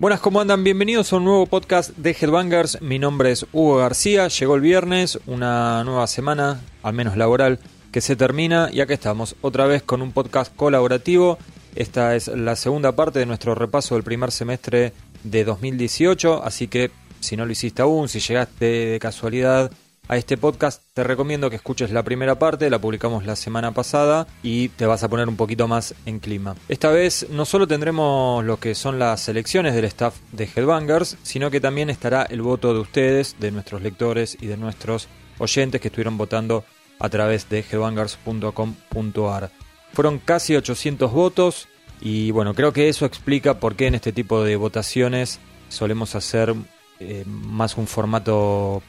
Buenas, ¿cómo andan? Bienvenidos a un nuevo podcast de Headbangers. Mi nombre es Hugo García. Llegó el viernes, una nueva semana, al menos laboral, que se termina y acá estamos otra vez con un podcast colaborativo. Esta es la segunda parte de nuestro repaso del primer semestre de 2018, así que si no lo hiciste aún, si llegaste de casualidad a este podcast, te recomiendo que escuches la primera parte, la publicamos la semana pasada y te vas a poner un poquito más en clima. Esta vez no solo tendremos lo que son las selecciones del staff de Headbangers, sino que también estará el voto de ustedes, de nuestros lectores y de nuestros oyentes que estuvieron votando a través de headbangers.com.ar. Fueron casi 800 votos y bueno, creo que eso explica por qué en este tipo de votaciones solemos hacer eh, más un formato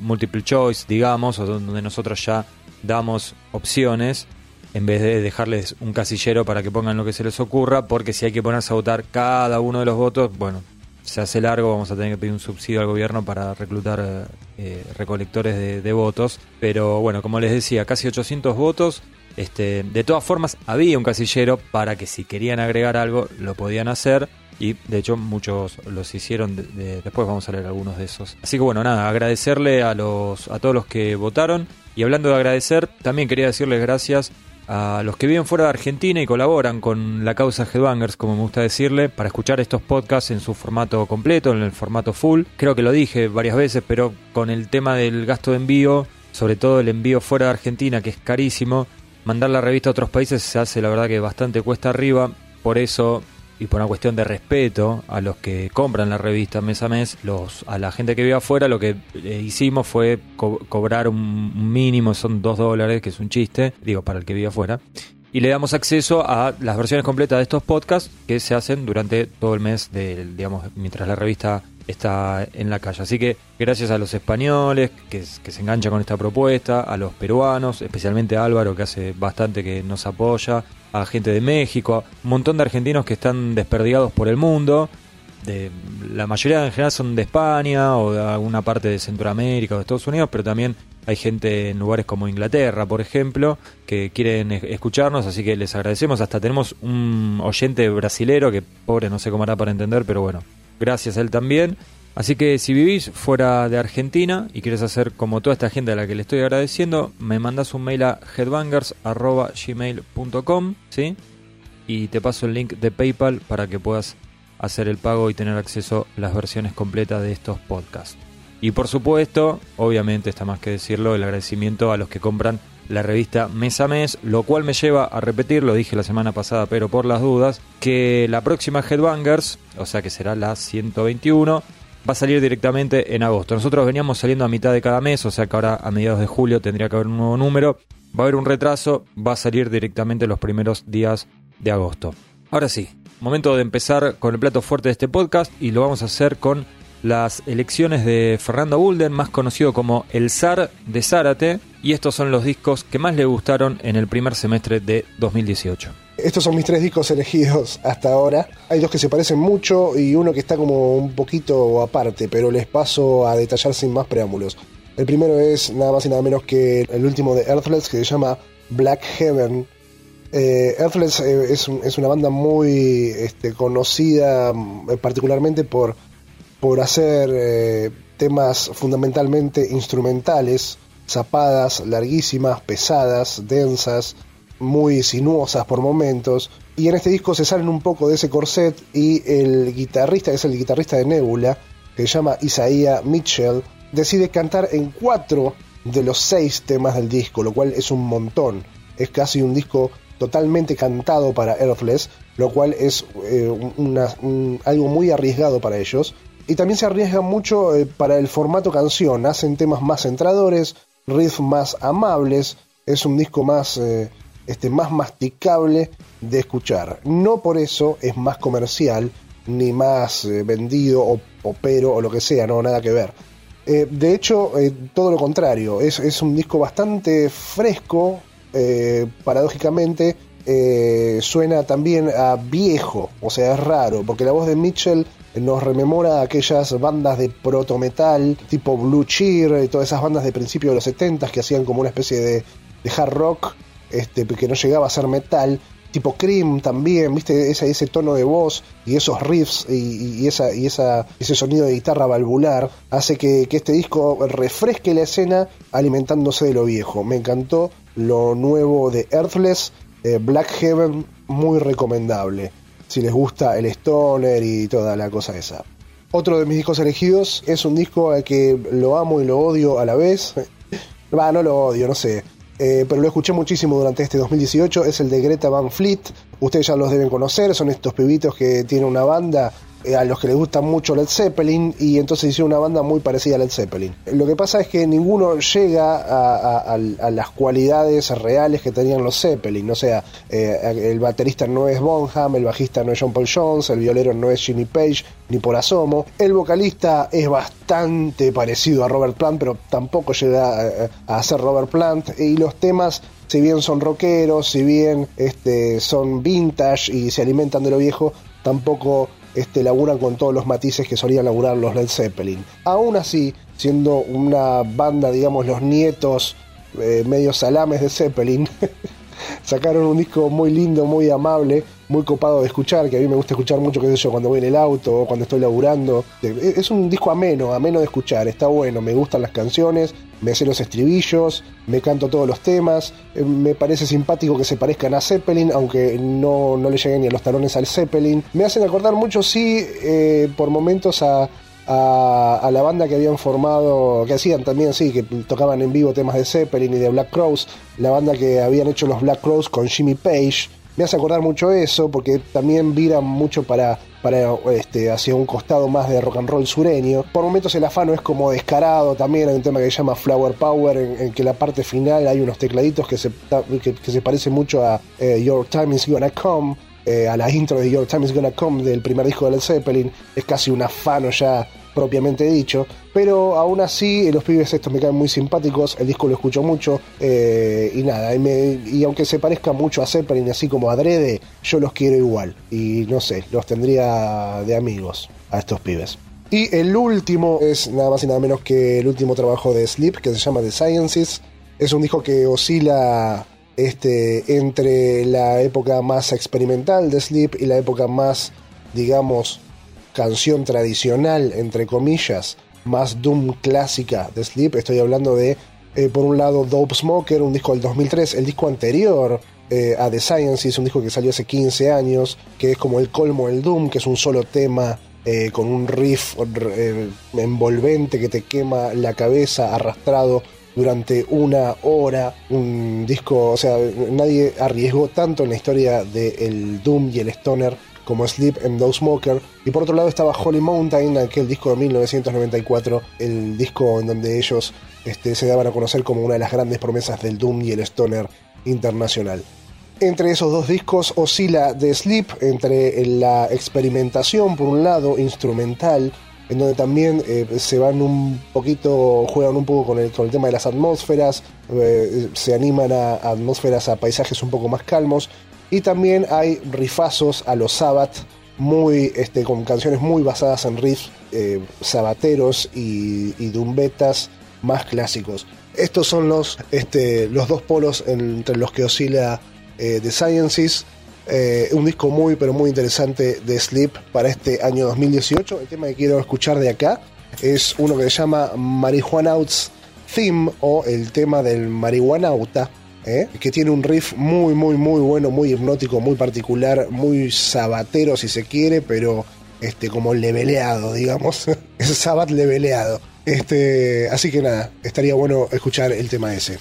multiple choice, digamos, o donde nosotros ya damos opciones en vez de dejarles un casillero para que pongan lo que se les ocurra, porque si hay que ponerse a votar cada uno de los votos, bueno, se hace largo, vamos a tener que pedir un subsidio al gobierno para reclutar eh, recolectores de, de, votos. Pero bueno, como les decía, casi 800 votos. Este, de todas formas, había un casillero para que si querían agregar algo, lo podían hacer. Y de hecho muchos los hicieron, de, de, después vamos a leer algunos de esos. Así que bueno, nada, agradecerle a, los, a todos los que votaron. Y hablando de agradecer, también quería decirles gracias a los que viven fuera de Argentina y colaboran con la causa Headbangers, como me gusta decirle, para escuchar estos podcasts en su formato completo, en el formato full. Creo que lo dije varias veces, pero con el tema del gasto de envío, sobre todo el envío fuera de Argentina, que es carísimo, mandar la revista a otros países se hace la verdad que bastante cuesta arriba. Por eso y por una cuestión de respeto a los que compran la revista mes a mes, los, a la gente que vive afuera, lo que eh, hicimos fue co cobrar un mínimo, son dos dólares, que es un chiste, digo, para el que vive afuera. Y le damos acceso a las versiones completas de estos podcasts que se hacen durante todo el mes, de, digamos, mientras la revista está en la calle. Así que gracias a los españoles que, que, se enganchan con esta propuesta, a los peruanos, especialmente a Álvaro que hace bastante que nos apoya, a gente de México, un montón de argentinos que están desperdigados por el mundo. De, la mayoría en general son de España o de alguna parte de Centroamérica o de Estados Unidos, pero también hay gente en lugares como Inglaterra, por ejemplo, que quieren escucharnos, así que les agradecemos. Hasta tenemos un oyente brasilero que, pobre, no sé cómo hará para entender, pero bueno, gracias a él también. Así que si vivís fuera de Argentina y quieres hacer como toda esta gente a la que le estoy agradeciendo, me mandas un mail a headbangers.gmail.com ¿sí? y te paso el link de PayPal para que puedas hacer el pago y tener acceso a las versiones completas de estos podcasts. Y por supuesto, obviamente está más que decirlo, el agradecimiento a los que compran la revista mes a mes, lo cual me lleva a repetir, lo dije la semana pasada, pero por las dudas, que la próxima Headbangers, o sea que será la 121, va a salir directamente en agosto. Nosotros veníamos saliendo a mitad de cada mes, o sea que ahora a mediados de julio tendría que haber un nuevo número. Va a haber un retraso, va a salir directamente los primeros días de agosto. Ahora sí, momento de empezar con el plato fuerte de este podcast y lo vamos a hacer con las elecciones de Fernando Bulden, más conocido como el zar de Zárate, y estos son los discos que más le gustaron en el primer semestre de 2018. Estos son mis tres discos elegidos hasta ahora. Hay dos que se parecen mucho y uno que está como un poquito aparte, pero les paso a detallar sin más preámbulos. El primero es nada más y nada menos que el último de Earthless que se llama Black Heaven. Eh, Earthless eh, es, es, una banda muy este, conocida eh, particularmente por, por hacer eh, temas fundamentalmente instrumentales, zapadas, larguísimas, pesadas, densas, muy sinuosas por momentos. Y en este disco se salen un poco de ese corset y el guitarrista, que es el guitarrista de Nebula, que se llama Isaiah Mitchell, decide cantar en cuatro de los seis temas del disco, lo cual es un montón. Es casi un disco totalmente cantado para Earthless, lo cual es eh, una, un, algo muy arriesgado para ellos. Y también se arriesgan mucho eh, para el formato canción, hacen temas más centradores, riffs más amables, es un disco más... Eh, este, más masticable de escuchar. No por eso es más comercial, ni más eh, vendido o popero o lo que sea, no, nada que ver. De hecho, todo lo contrario, es, es, un disco bastante fresco, paradójicamente, suena también a viejo, o sea, es raro, porque la voz de Mitchell nos rememora aquellas bandas de proto metal tipo Blue Cheer y todas esas bandas de principios de los 70 que hacían como una especie de, de hard rock este, que no llegaba a ser metal tipo Cream también, viste ese, ese tono de voz y esos riffs y, esa, y esa, ese sonido de guitarra valvular hace que, este disco refresque la escena alimentándose de lo viejo. Me encantó lo nuevo de Earthless, eh, Black Heaven, muy recomendable. Si les gusta el stoner y toda la cosa esa. Otro de mis discos elegidos es un disco al que lo amo y lo odio a la vez. Va, no lo odio, no sé. Eh, pero lo escuché muchísimo durante este 2018, es el de Greta Van Fleet. Ustedes ya los deben conocer, son estos pibitos que tienen una banda a los que les gusta mucho Led Zeppelin y entonces hicieron una banda muy parecida a Led Zeppelin. Lo que pasa es que ninguno llega a, las cualidades reales que tenían los Zeppelin, o sea, eh, el baterista no es Bonham, el bajista no es John Paul Jones, el violero no es Jimmy Page, ni por asomo, el vocalista es bastante parecido a Robert Plant, pero tampoco llega a, ser Robert Plant, y los temas si bien son rockeros, si bien este, son vintage y se alimentan de lo viejo, tampoco este, laburan con todos los matices que solían laburar los Led Zeppelin. Aún así, siendo una banda, digamos, los nietos eh, medio salames de Zeppelin, sacaron un disco muy lindo, muy amable, muy copado de escuchar, que a mí me gusta escuchar mucho, qué sé yo, cuando voy en el auto o cuando estoy laburando. Es un disco ameno, ameno de escuchar, está bueno, me gustan las canciones, me sé los estribillos, me canto todos los temas, eh, me parece simpático que se parezcan a Zeppelin, aunque no, no le lleguen ni a los talones al Zeppelin. Me hacen acordar mucho, sí, eh, por momentos a, a, la banda que habían formado, que hacían también, sí, que tocaban en vivo temas de Zeppelin y de Black Crowes, la banda que habían hecho los Black Crowes con Jimmy Page. Me hace acordar mucho eso, porque también viran mucho para, para este, hacia un costado más de rock and roll sureño. Por momentos el afano es como descarado también, hay un tema que se llama Flower Power, en, que la parte final hay unos tecladitos que se, que, se parecen mucho a eh, Your Time is Gonna Come. Eh, a la intro de Your Time is Gonna Come del primer disco de Led Zeppelin, es casi un afano ya propiamente dicho, pero aún así los pibes estos me caen muy simpáticos, el disco lo escucho mucho eh, y nada, y, aunque se parezca mucho a Zeppelin así como a Drede, yo los quiero igual y no sé, los tendría de amigos a estos pibes. Y el último es nada más y nada menos que el último trabajo de Sleep que se llama The Sciences. Es un disco que oscila este, entre la época más experimental de Sleep y la época más, digamos, canción tradicional, entre comillas, más Doom clásica de Sleep. Estoy hablando de, eh, por un lado, Dope Smoker, un disco del 2003, el disco anterior eh, a The Sciences, un disco que salió hace 15 años, que es como el colmo del Doom, que es un solo tema eh, con un riff envolvente que te quema la cabeza arrastrado durante una hora, un disco, o sea, nadie arriesgó tanto en la historia del Doom y el Stoner como Sleep and No Smoker. Y por otro lado estaba Holy Mountain, aquel disco de 1994, el disco en donde ellos este, se daban a conocer como una de las grandes promesas del Doom y el Stoner internacional. Entre esos dos discos oscila The Sleep entre la experimentación, por un lado, instrumental, en donde también eh, se van un poquito, juegan un poco con el, con el tema de las atmósferas, eh, se animan a atmósferas, a paisajes un poco más calmos, y también hay rifazos a los Sabbath, muy, este, con canciones muy basadas en riffs eh, sabateros y, y dumbetas más clásicos. Estos son los, este, los dos polos entre los que oscila eh, The Sciences. Eh, un disco muy, pero muy interesante de Sleep para este año 2018. El tema que quiero escuchar de acá es uno que se llama Marijuanauts Theme o el tema del marihuanauta ¿eh? que tiene un riff muy, muy, muy bueno, muy hipnótico, muy particular, muy sabatero si se quiere, pero este, como leveleado, digamos. es sabat leveleado. Este, así que nada, estaría bueno escuchar el tema ese.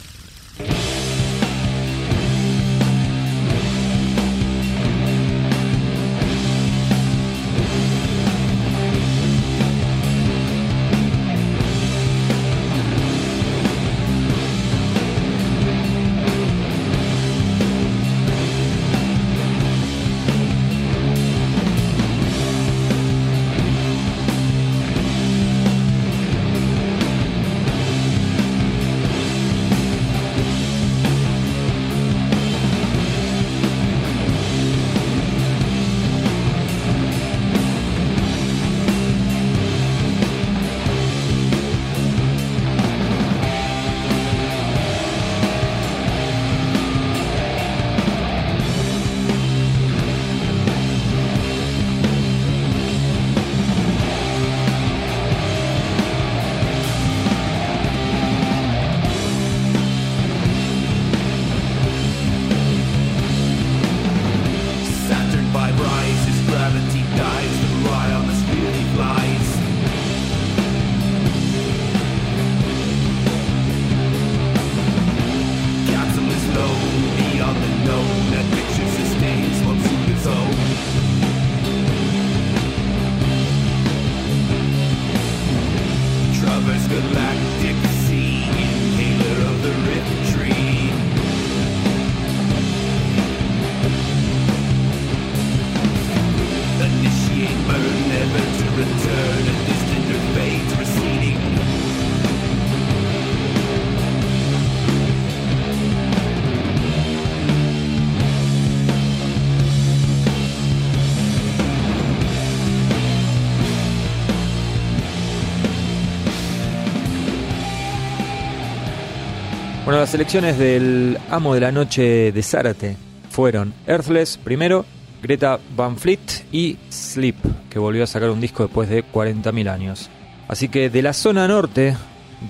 Las selecciones del amo de la noche de Zárate fueron Earthless primero, Greta Van Fleet y Sleep, que volvió a sacar un disco después de 40.000 años. Así que de la zona norte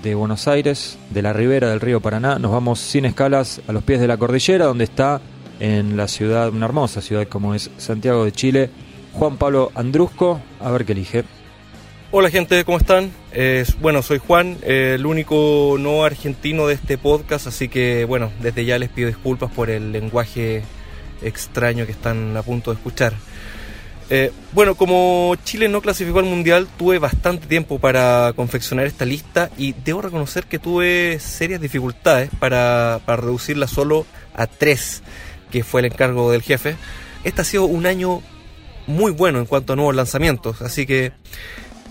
de Buenos Aires, de la ribera del río Paraná, nos vamos sin escalas a los pies de la cordillera, donde está en la ciudad, una hermosa ciudad como es Santiago de Chile, Juan Pablo Andrusco, a ver qué elige. Hola gente, ¿cómo están? Bueno, soy Juan, el único no argentino de este podcast, así que bueno, desde ya les pido disculpas por el lenguaje extraño que están a punto de escuchar. Eh, bueno, como Chile no clasificó al Mundial, tuve bastante tiempo para confeccionar esta lista y debo reconocer que tuve serias dificultades para, para reducirla solo a tres, que fue el encargo del jefe. Este ha sido un año muy bueno en cuanto a nuevos lanzamientos, así que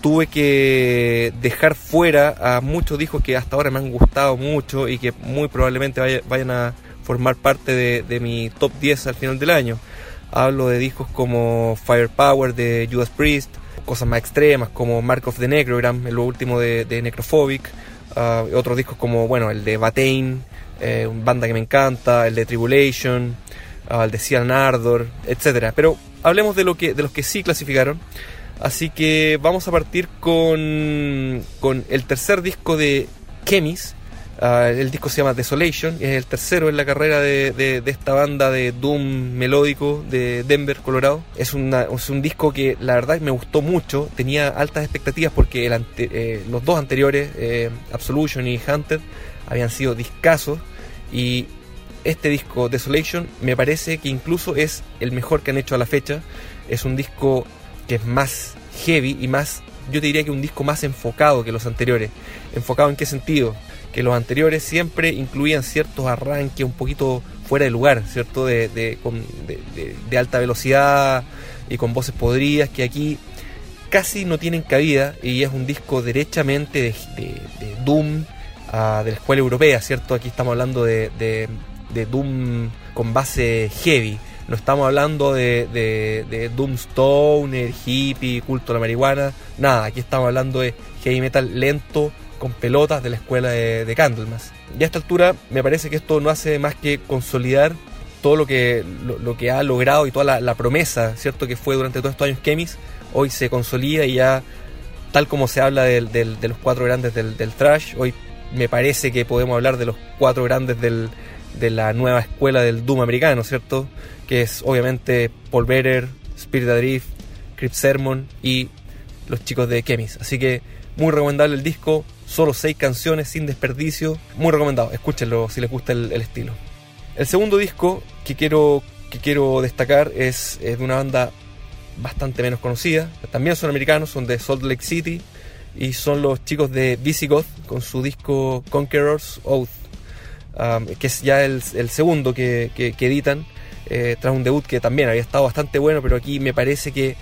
tuve que dejar fuera a muchos discos que hasta ahora me han gustado mucho y que muy probablemente vayan a formar parte de, mi top 10 al final del año. Hablo de discos como Firepower de Judas Priest, cosas más extremas como Mark of the Necrogram, el último de, Necrophobic, uh, otros discos como bueno el de Batain, eh, una banda que me encanta, el de Tribulation, uh, el de Cian Ardor, etc. Pero hablemos de, lo que, de los que sí clasificaron. Así que vamos a partir con, con el tercer disco de Chemis. Ah, el disco se llama Desolation es el tercero en la carrera de, de, esta banda de Doom melódico de Denver, Colorado. Es, es, un disco que la verdad me gustó mucho, tenía altas expectativas porque eh, los dos anteriores, eh, Absolution y Hunted, habían sido discasos y este disco Desolation me parece que incluso es el mejor que han hecho a la fecha. Es un disco que es más heavy y más, yo te diría que un disco más enfocado que los anteriores. ¿Enfocado en qué sentido? Que los anteriores siempre incluían ciertos arranques un poquito fuera de lugar, ¿cierto? De, de, de, alta velocidad y con voces podridas que aquí casi no tienen cabida y es un disco derechamente de, Doom uh, de la escuela europea, ¿cierto? Aquí estamos hablando de, Doom con base heavy. No estamos hablando de, de, de Doomstoner, hippie, culto a la marihuana. Nada, aquí estamos hablando de heavy metal lento con pelotas de la escuela de, de Candlemas. Y a esta altura me parece que esto no hace más que consolidar todo lo que, lo, que ha logrado y toda la, promesa, ¿cierto? Que fue durante todos estos años Chemis, hoy se consolida y ya, tal como se habla de los cuatro grandes del, del trash, hoy me parece que podemos hablar de los cuatro grandes del, de la nueva escuela del Doom americano, ¿cierto? Que es obviamente Paul Better, Spirit Adrift, Crypt Sermon y los chicos de Chemis. Así que muy recomendable el disco, solo seis canciones sin desperdicio, muy recomendado, escúchenlo si les gusta el, estilo. El segundo disco que quiero, que quiero destacar es, de una banda bastante menos conocida, también son americanos, son de Salt Lake City y son los chicos de Visigoth con su disco Conqueror's Oath que es ya el, segundo que, editan, eh, tras un debut que también había estado bastante bueno, pero aquí me parece que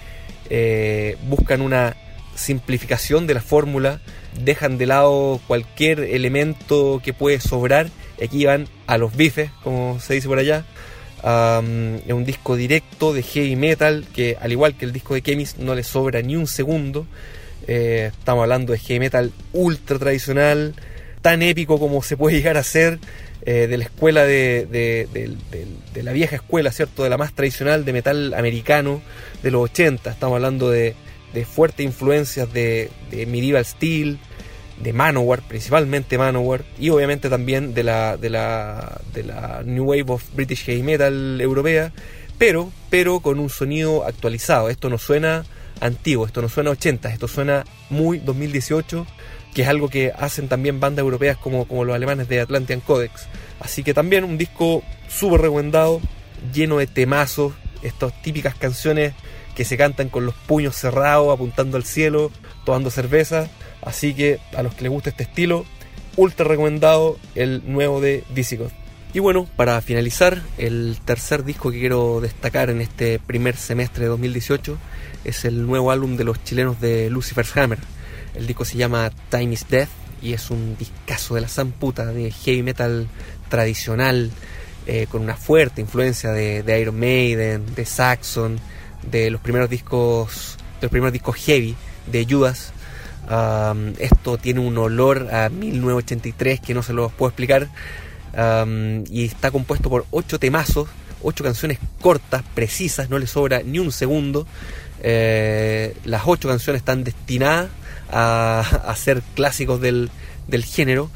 eh, buscan una simplificación de la fórmula, dejan de lado cualquier elemento que puede sobrar, aquí van a los bifes, como se dice por allá. es un disco directo de heavy metal que, al igual que el disco de Chemis, no le sobra ni un segundo. Eh, estamos hablando de heavy metal ultra tradicional, tan épico como se puede llegar a ser, eh, de la escuela de, la vieja escuela, ¿cierto? De la más tradicional de metal americano de los 80. Estamos hablando de, fuertes influencias de, Medieval Steel, de Manowar, principalmente Manowar, y obviamente también de la, de la, de la New Wave of British Heavy Metal europea, pero, pero con un sonido actualizado. Esto no suena antiguo, esto no suena 80, esto suena muy 2018 que es algo que hacen también bandas europeas como, como los alemanes de Atlantean Codex. Así que también un disco súper recomendado, lleno de temazos, estas típicas canciones que se cantan con los puños cerrados, apuntando al cielo, tomando cerveza. Así que a los que les gusta este estilo, ultra recomendado el nuevo de Visigoth. Y bueno, para finalizar, el tercer disco que quiero destacar en este primer semestre de 2018 es el nuevo álbum de los chilenos de Lucifer's Hammer, el disco se llama Time is Death y es un discazo de la zamputa de heavy metal tradicional eh, con una fuerte influencia de, Iron Maiden, de Saxon, de los primeros discos, de los primeros discos heavy de Judas. esto tiene un olor a 1983 que no se lo puedo explicar. um, y está compuesto por ocho temazos, ocho canciones cortas, precisas, no le sobra ni un segundo. Eh, las ocho canciones están destinadas a, ser clásicos del, género.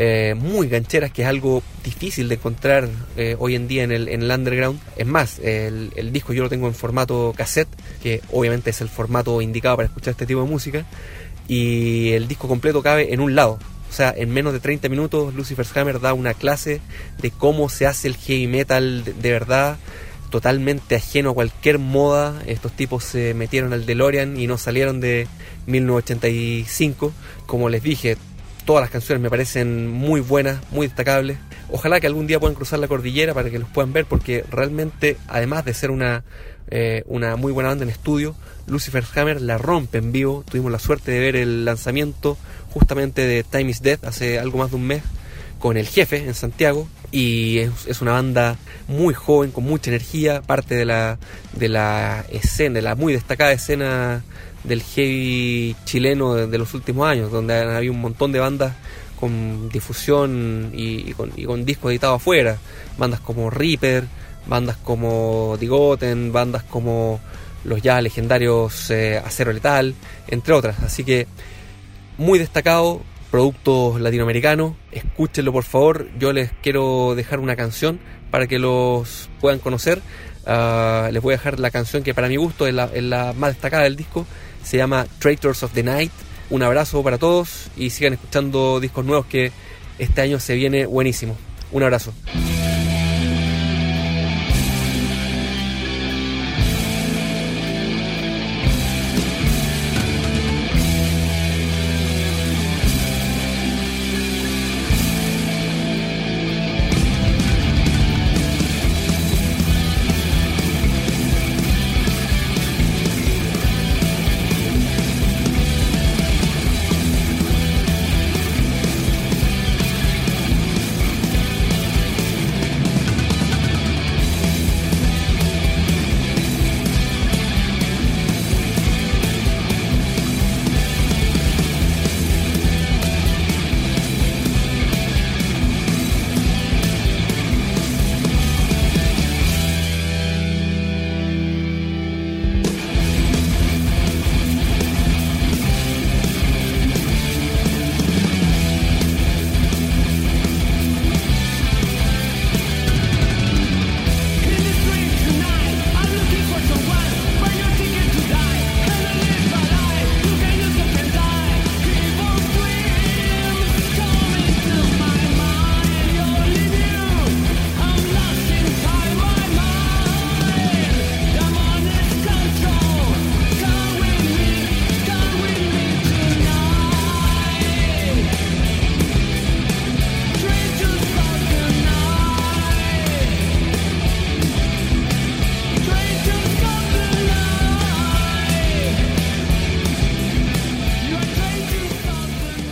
Eh, muy gancheras, que es algo difícil de encontrar eh, hoy en día en el, underground. Es más, el, disco yo lo tengo en formato cassette, que obviamente es el formato indicado para escuchar este tipo de música, y el disco completo cabe en un lado. O sea, en menos de 30 minutos Lucifer's Hammer da una clase de cómo se hace el heavy metal de verdad, totalmente ajeno a cualquier moda. Estos tipos se metieron al DeLorean y no salieron de 1985. Como les dije, todas las canciones me parecen muy buenas, muy destacables. Ojalá que algún día puedan cruzar la cordillera para que los puedan ver, porque realmente, además de ser una, eh, una muy buena banda en estudio, Lucifer Hammer la rompe en vivo. Tuvimos la suerte de ver el lanzamiento justamente de Time is Death hace algo más de un mes con el jefe en Santiago y es, una banda muy joven con mucha energía parte de la de la escena de la muy destacada escena del heavy chileno de, los últimos años donde había un montón de bandas con difusión y, y, con, y con discos editados afuera. Bandas como Reaper bandas como Digoten bandas como los ya legendarios eh, Acero Letal entre otras. Así que muy destacado productos latinoamericanos. Escúchenlo por favor. Yo les quiero dejar una canción para que los puedan conocer. Uh, les voy a dejar la canción que para mi gusto es la, es la, más destacada del disco. Se llama Traitors of the Night. Un abrazo para todos y sigan escuchando discos nuevos que este año se viene buenísimo. Un abrazo.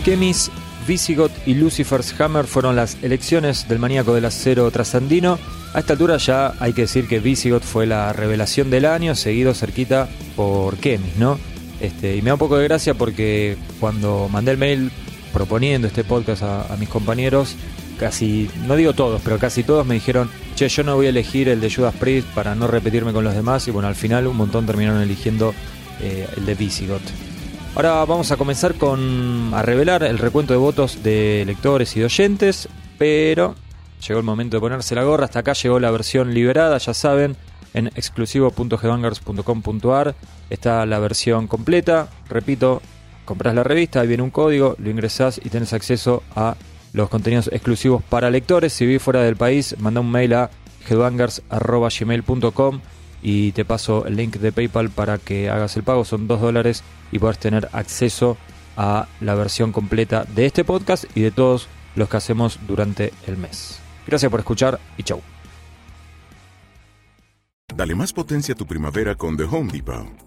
Kemis, Visigoth y Lucifer's Hammer fueron las elecciones del maníaco del acero trasandino. A esta altura ya hay que decir que Visigoth fue la revelación del año, seguido cerquita por Kemis, ¿no? Este, y me da un poco de gracia porque cuando mandé el mail proponiendo este podcast a, mis compañeros, casi, no digo todos, pero casi todos me dijeron, che, yo no voy a elegir el de Judas Priest para no repetirme con los demás. Y bueno, al final un montón terminaron eligiendo eh, el de Visigoth. Ahora vamos a comenzar con a revelar el recuento de votos de lectores y de oyentes, pero llegó el momento de ponerse la gorra. Hasta acá llegó la versión liberada, ya saben, en exclusivo.headbangers.com.ar está la versión completa. Repito, compras la revista, ahí viene un código, lo ingresás y tenés acceso a los contenidos exclusivos para lectores. Si vivís fuera del país, manda un mail a headbangers.gmail.com y te paso el link de PayPal para que hagas el pago. Son 2 dólares y puedas tener acceso a la versión completa de este podcast y de todos los que hacemos durante el mes. Gracias por escuchar y chau. Dale más potencia a tu primavera con The Home Depot.